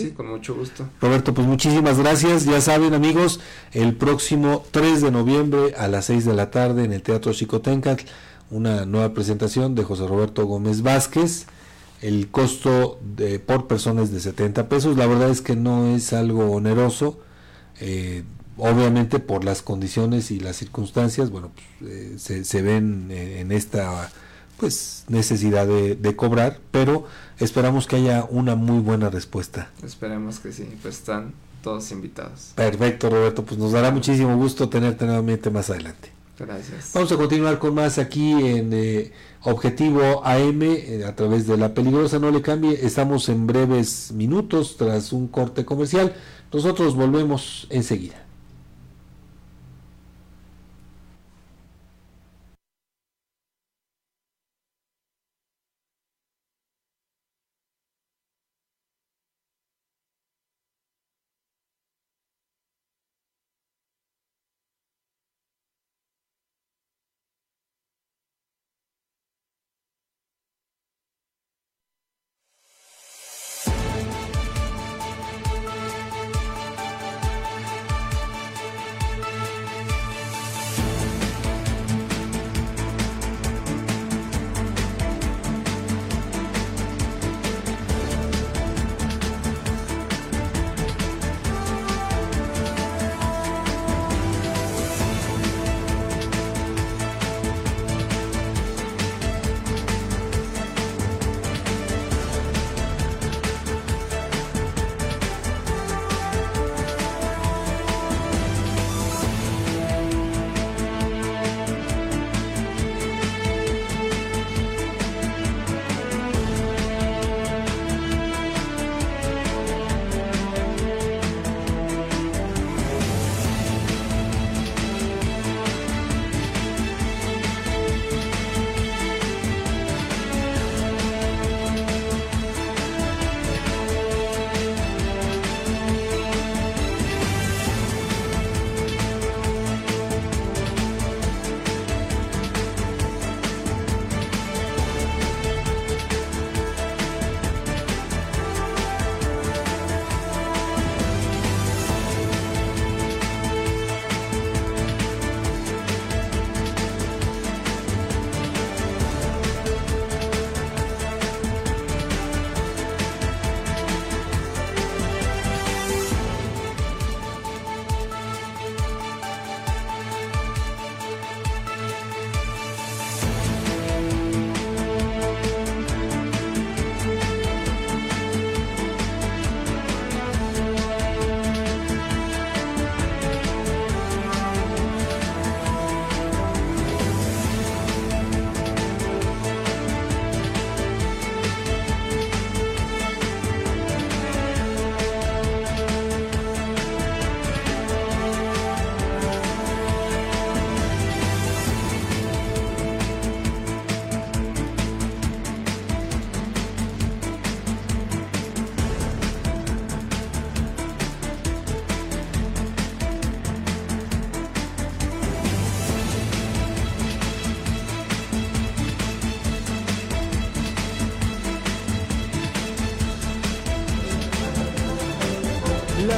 sí, con mucho gusto. Roberto, pues muchísimas gracias. Ya saben, amigos, el próximo 3 de noviembre a las 6 de la tarde en el Teatro Chicotencatl, una nueva presentación de José Roberto Gómez Vázquez. El costo de, por persona es de 70 pesos. La verdad es que no es algo oneroso. Eh, obviamente por las condiciones y las circunstancias, bueno, pues, eh, se, se, ven eh, en esta pues necesidad de, de, cobrar, pero esperamos que haya una muy buena respuesta. Esperemos que sí, pues están todos invitados. Perfecto, Roberto, pues nos dará muchísimo gusto tenerte nuevamente más adelante. Gracias. Vamos a continuar con más aquí en eh, Objetivo AM eh, a través de La Peligrosa. No le cambie, estamos en breves minutos tras un corte comercial. Nosotros volvemos enseguida.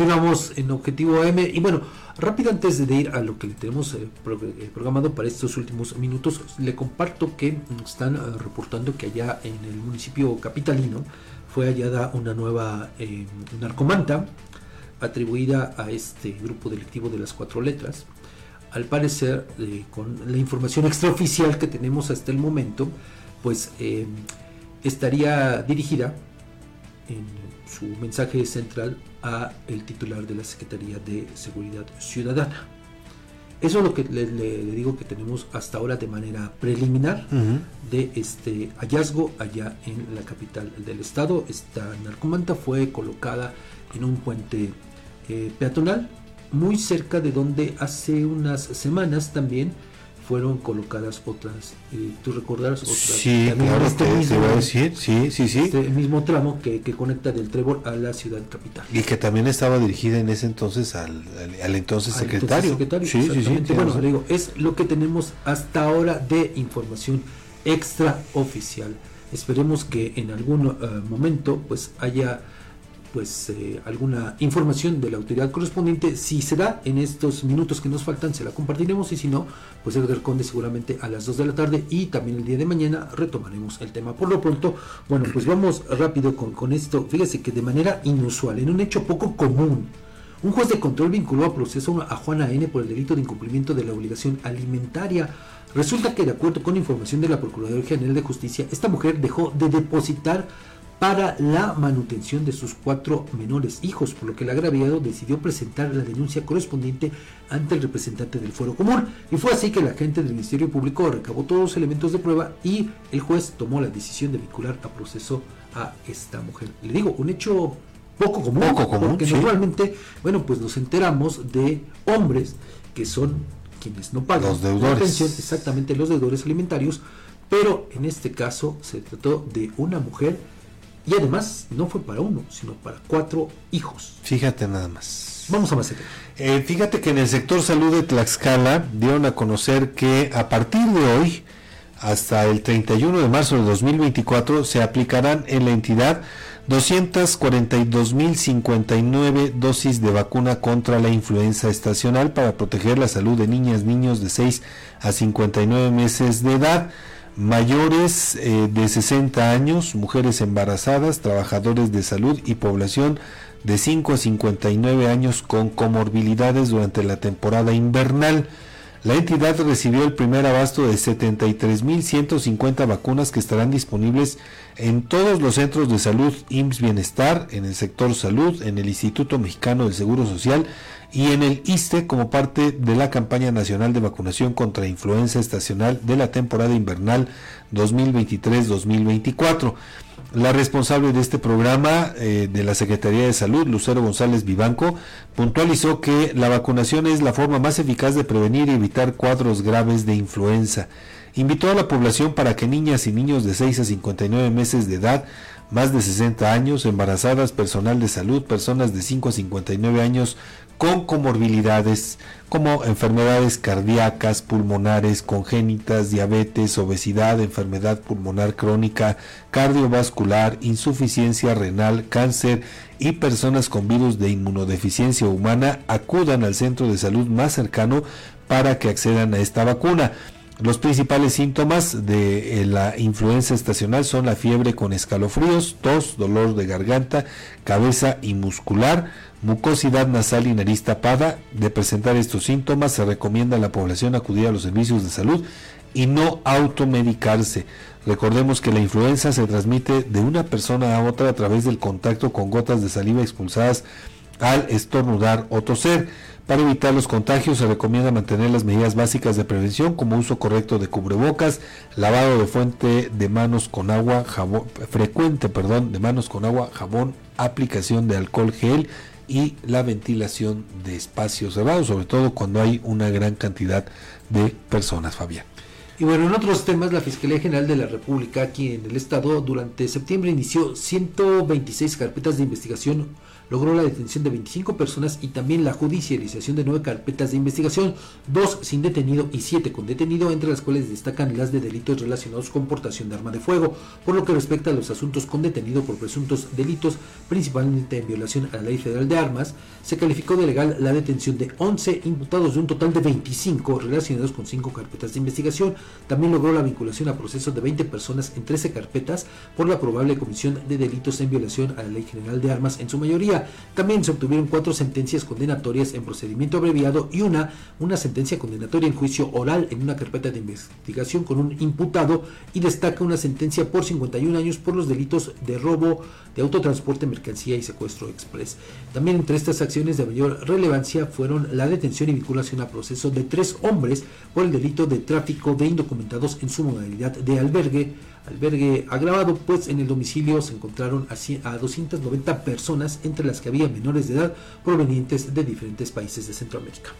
Digamos en Objetivo AM y bueno, rápido antes de ir a lo que tenemos eh, programado para estos últimos minutos, le comparto que están eh, reportando que allá en el municipio capitalino fue hallada una nueva eh, narcomanta atribuida a este grupo delictivo de las cuatro letras. Al parecer, eh, con la información extraoficial que tenemos hasta el momento, pues eh, estaría dirigida en su mensaje central a el titular de la Secretaría de Seguridad Ciudadana. Eso es lo que le, le- le digo que tenemos hasta ahora de manera preliminar de este hallazgo allá en la capital del estado. Esta narcomanta fue colocada en un puente eh, peatonal muy cerca de donde hace unas semanas también fueron colocadas otras, eh, tú recordarás otras. Sí, también en claro, este te, te mismo- a decir, sí, sí, sí. este mismo tramo que, que conecta del Trébol a la ciudad capital. Y que también estaba dirigida en ese entonces al, al, al entonces Al secretario. entonces secretario, Sí, sí, sí. Bueno, le digo, es lo que tenemos hasta ahora de información extraoficial. Esperemos que en algún eh, momento pues haya pues eh, alguna información de la autoridad correspondiente. Si se da en estos minutos que nos faltan, se la compartiremos y si no, pues Edgar Conde seguramente a las 2 de la tarde y también el día de mañana retomaremos el tema. Por lo pronto, bueno, pues vamos rápido con, con esto. Fíjese que de manera inusual, en un hecho poco común, un juez de control vinculó a proceso a Juana N por el delito de incumplimiento de la obligación alimentaria. Resulta que de acuerdo con información de la Procuraduría General de Justicia, esta mujer dejó de depositar para la manutención de sus cuatro menores hijos, por lo que el agraviado decidió presentar la denuncia correspondiente ante el representante del Fuero Común. Y fue así que el agente del Ministerio Público recabó todos los elementos de prueba y el juez tomó la decisión de vincular a proceso a esta mujer. Le digo, un hecho poco común, Poco común, porque sí. normalmente, bueno, pues nos enteramos de hombres que son quienes no pagan Los la deudores. pensión, exactamente los deudores alimentarios, pero en este caso se trató de una mujer y además no fue para uno, sino para cuatro hijos. Fíjate nada más. Vamos a más. Eh, fíjate que en el sector salud de Tlaxcala dieron a conocer que a partir de hoy hasta el 31 de marzo de 2024 se aplicarán en la entidad 242.059 dosis de vacuna contra la influenza estacional para proteger la salud de niñas, niños de 6 a 59 meses de edad, mayores eh, de 60 años, mujeres embarazadas, trabajadores de salud y población de 5 a 59 años con comorbilidades durante la temporada invernal. La entidad recibió el primer abasto de 73.150 vacunas que estarán disponibles en todos los centros de salud IMSS Bienestar, en el sector salud, en el Instituto Mexicano del Seguro Social y en el ISTE como parte de la campaña nacional de vacunación contra influenza estacional de la temporada invernal 2023-2024. La responsable de este programa eh, de la Secretaría de Salud, Lucero González Vivanco, puntualizó que la vacunación es la forma más eficaz de prevenir y evitar cuadros graves de influenza. Invitó a la población para que niñas y niños de 6 a 59 meses de edad, más de 60 años, embarazadas, personal de salud, personas de 5 a 59 años con comorbilidades como enfermedades cardíacas, pulmonares, congénitas, diabetes, obesidad, enfermedad pulmonar crónica, cardiovascular, insuficiencia renal, cáncer y personas con virus de inmunodeficiencia humana acudan al centro de salud más cercano para que accedan a esta vacuna. Los principales síntomas de eh, la influenza estacional son la fiebre con escalofríos, tos, dolor de garganta, cabeza y muscular, mucosidad nasal y nariz tapada. De presentar estos síntomas se recomienda a la población acudir a los servicios de salud y no automedicarse. Recordemos que la influenza se transmite de una persona a otra a través del contacto con gotas de saliva expulsadas al estornudar o toser. Para evitar los contagios se recomienda mantener las medidas básicas de prevención como uso correcto de cubrebocas, lavado de fuente de manos con agua, jabón, frecuente, perdón, de manos con agua, jabón, aplicación de alcohol gel y la ventilación de espacios cerrados, sobre todo cuando hay una gran cantidad de personas, Fabián. Y bueno, en otros temas, la Fiscalía General de la República aquí en el Estado durante septiembre inició 126 carpetas de investigación, logró la detención de 25 personas y también la judicialización de 9 carpetas de investigación, 2 sin detenido y 7 con detenido, entre las cuales destacan las de delitos relacionados con portación de arma de fuego. Por lo que respecta a los asuntos con detenido por presuntos delitos, principalmente en violación a la Ley Federal de Armas, se calificó de legal la detención de 11 imputados de un total de 25 relacionados con 5 carpetas de investigación. También logró la vinculación a procesos de 20 personas en 13 carpetas por la probable comisión de delitos en violación a la Ley General de Armas en su mayoría. También se obtuvieron cuatro sentencias condenatorias en procedimiento abreviado y una, una sentencia condenatoria en juicio oral en una carpeta de investigación con un imputado y destaca una sentencia por 51 años por los delitos de robo de autotransporte, mercancía y secuestro express. También entre estas acciones de mayor relevancia fueron la detención y vinculación a proceso de tres hombres por el delito de tráfico de indocumentados en su modalidad de albergue, albergue agravado, pues en el domicilio se encontraron a 290 personas, entre las que había menores de edad provenientes de diferentes países de Centroamérica.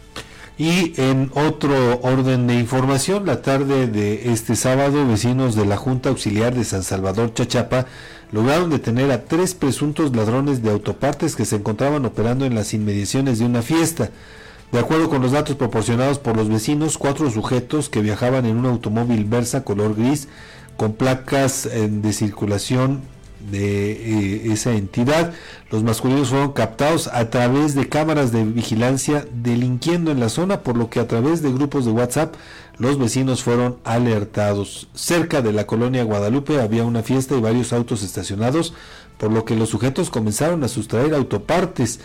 Y en otro orden de información, la tarde de este sábado, vecinos de la Junta Auxiliar de San Salvador Chachapa lograron detener a tres presuntos ladrones de autopartes que se encontraban operando en las inmediaciones de una fiesta. De acuerdo con los datos proporcionados por los vecinos, cuatro sujetos que viajaban en un automóvil Versa color gris con placas eh, de circulación de eh, esa entidad. Los masculinos fueron captados a través de cámaras de vigilancia delinquiendo en la zona, por lo que a través de grupos de WhatsApp los vecinos fueron alertados. Cerca de la colonia Guadalupe había una fiesta y varios autos estacionados, por lo que los sujetos comenzaron a sustraer autopartes.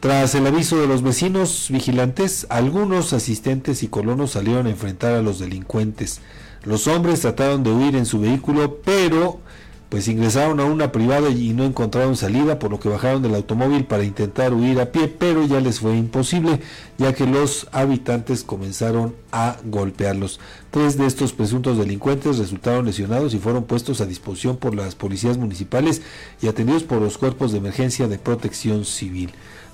Tras el aviso de los vecinos vigilantes, algunos asistentes y colonos salieron a enfrentar a los delincuentes. Los hombres trataron de huir en su vehículo, pero pues ingresaron a una privada y no encontraron salida, por lo que bajaron del automóvil para intentar huir a pie, pero ya les fue imposible, ya que los habitantes comenzaron a golpearlos. Tres de estos presuntos delincuentes resultaron lesionados y fueron puestos a disposición por las policías municipales y atendidos por los cuerpos de emergencia de protección civil.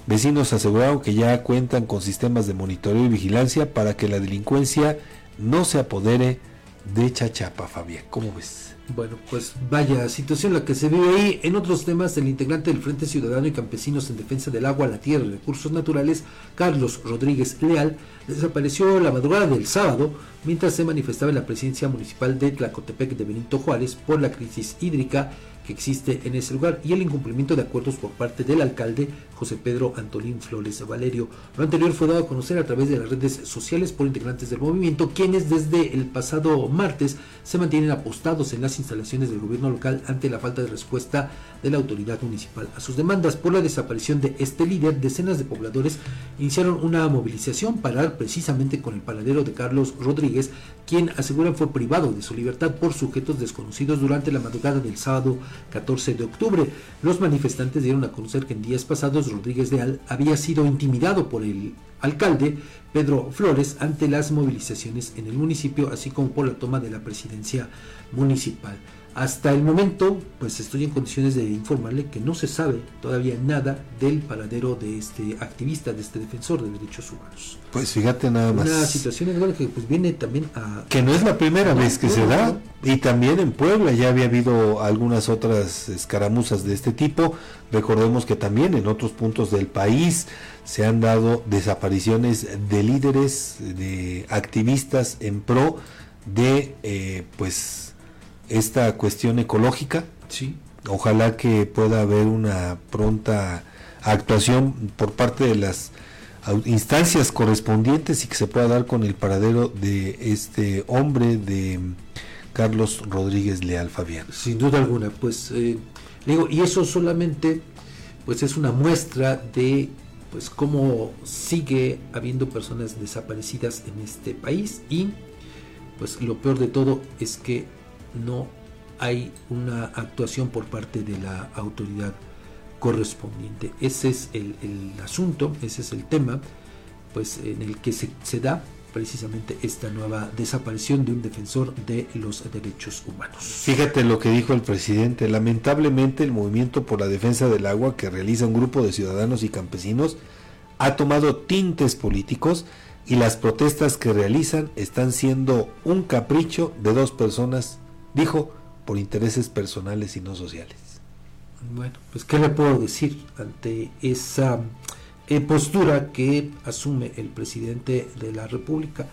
Vecinos aseguraron que ya cuentan con sistemas de monitoreo y vigilancia para que la delincuencia no se apodere de Chachapa, Fabián. ¿Cómo ves? Bueno, pues vaya situación la que se vive ahí. En otros temas, el integrante del Frente Ciudadano y Campesinos en Defensa del Agua, la Tierra y Recursos Naturales, Carlos Rodríguez Leal, desapareció la madrugada del sábado mientras se manifestaba en la presidencia municipal de Tlacotepec de Benito Juárez por la crisis hídrica que existe en ese lugar y el incumplimiento de acuerdos por parte del alcalde José Pedro Antolín Flores Valerio. Lo anterior fue dado a conocer a través de las redes sociales por integrantes del movimiento, quienes desde el pasado martes se mantienen apostados en las instalaciones del gobierno local ante la falta de respuesta de la autoridad municipal a sus demandas por la desaparición de este líder. Decenas de pobladores iniciaron una movilización para precisamente con el paradero de Carlos Rodríguez, quien aseguran fue privado de su libertad por sujetos desconocidos durante la madrugada del sábado 14 de octubre. Los manifestantes dieron a conocer que en días pasados Rodríguez Leal había sido intimidado por el alcalde Pedro Flores ante las movilizaciones en el municipio, así como por la toma de la presidencia municipal. Hasta el momento, pues estoy en condiciones de informarle que no se sabe todavía nada del paradero de este activista, de este defensor de derechos humanos. Pues fíjate nada más. Una situación igual que pues viene también a... Que no es la primera vez que se da, y también en Puebla ya había habido algunas otras escaramuzas de este tipo. Recordemos que también en otros puntos del país se han dado desapariciones de líderes, de activistas en pro de, eh, pues, esta cuestión ecológica. Sí. Ojalá que pueda haber una pronta actuación por parte de las instancias correspondientes y que se pueda dar con el paradero de este hombre de Carlos Rodríguez Leal Fabián. Sin duda alguna, pues eh, digo, y eso solamente pues es una muestra de pues cómo sigue habiendo personas desaparecidas en este país y pues lo peor de todo es que no hay una actuación por parte de la autoridad correspondiente. Ese es el, asunto, ese es el tema, pues en el que se, se, da precisamente esta nueva desaparición de un defensor de los derechos humanos. Fíjate lo que dijo el presidente, lamentablemente el movimiento por la defensa del agua que realiza un grupo de ciudadanos y campesinos ha tomado tintes políticos y las protestas que realizan están siendo un capricho de dos personas dijo, por intereses personales y no sociales. Bueno, pues ¿qué le puedo decir ante esa eh, postura que asume el presidente de la República?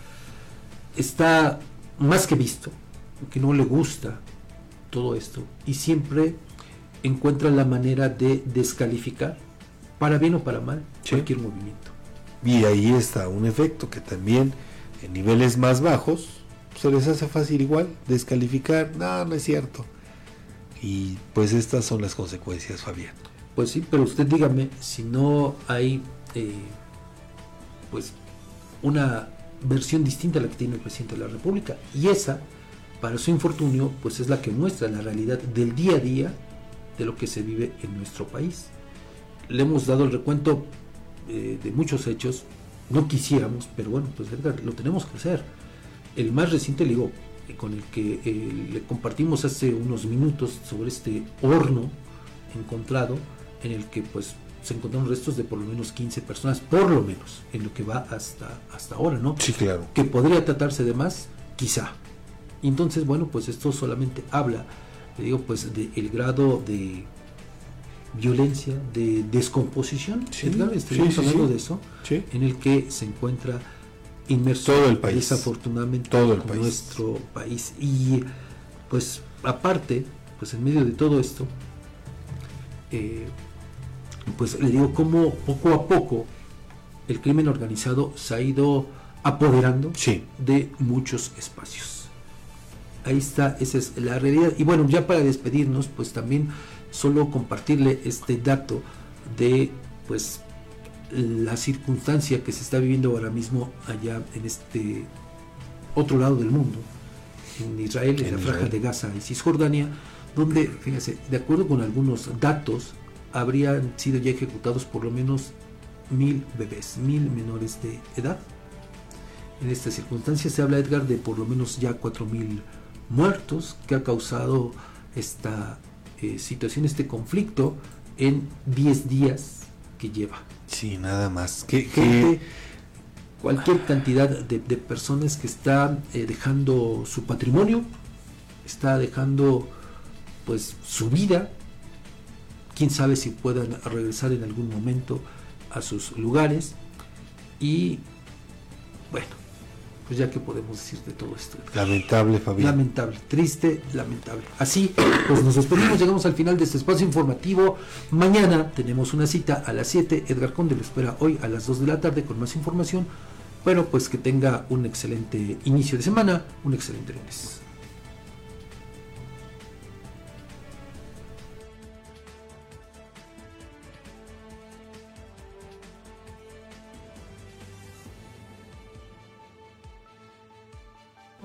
Está más que visto que no le gusta todo esto y siempre encuentra la manera de descalificar, para bien o para mal, cualquier movimiento. Y ahí está un efecto que también en niveles más bajos se les hace fácil igual descalificar, no, no es cierto. Y pues estas son las consecuencias, Fabián. Pues sí, pero usted dígame si no hay eh, pues una versión distinta a la que tiene el presidente de la República y esa para su infortunio pues es la que muestra la realidad del día a día de lo que se vive en nuestro país. Le hemos dado el recuento eh, de muchos hechos, no quisiéramos, pero bueno, pues lo tenemos que hacer. El más reciente, le digo, eh, con el que eh, le compartimos hace unos minutos sobre este horno encontrado, en el que pues se encontraron restos de por lo menos 15 personas, por lo menos, en lo que va hasta, hasta ahora, ¿no? Sí, claro. Que podría tratarse de más, quizá. Entonces, bueno, pues esto solamente habla, le digo, pues del grado de violencia, de descomposición, Sí, Edgar, sí, hablando sí. de eso, Sí. en el que se encuentra inmerso Todo el país. desafortunadamente Todo el país. nuestro país. Y pues aparte, pues en medio de todo esto, eh, pues le digo cómo poco a poco el crimen organizado se ha ido apoderando Sí. de muchos espacios. Ahí está, esa es la realidad. Y bueno, ya para despedirnos, pues también solo compartirle este dato de pues la circunstancia que se está viviendo ahora mismo allá en este otro lado del mundo, en Israel, en, En la franja de Gaza y Cisjordania, donde, fíjense, de acuerdo con algunos datos, habrían sido ya ejecutados por lo menos mil bebés, mil menores de edad. En esta circunstancia se habla, Edgar, de por lo menos ya 4.000 muertos que ha causado esta eh, situación, este conflicto en 10 días que lleva. Sí, nada más. ¿Qué, qué- cualquier cantidad de, de personas que están eh, dejando su patrimonio, está dejando pues su vida, quién sabe si puedan regresar en algún momento a sus lugares y bueno, pues ya que podemos decir de todo esto. Lamentable, Fabián. Lamentable, triste, lamentable. Así, pues nos despedimos, llegamos al final de este espacio informativo. Mañana tenemos una cita a las 7. Edgar Conde lo espera hoy a las 2 de la tarde con más información. Bueno, pues que tenga un excelente inicio de semana, un excelente lunes.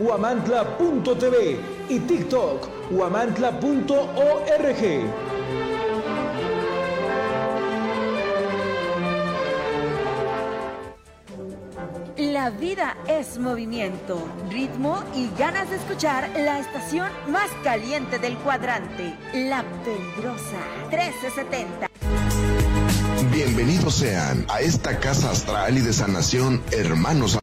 huamantla.tv y TikTok, huamantla.org. La vida es movimiento, ritmo y ganas de escuchar la estación más caliente del cuadrante, La Peligrosa 1370. Bienvenidos sean a esta casa astral y de sanación, hermanos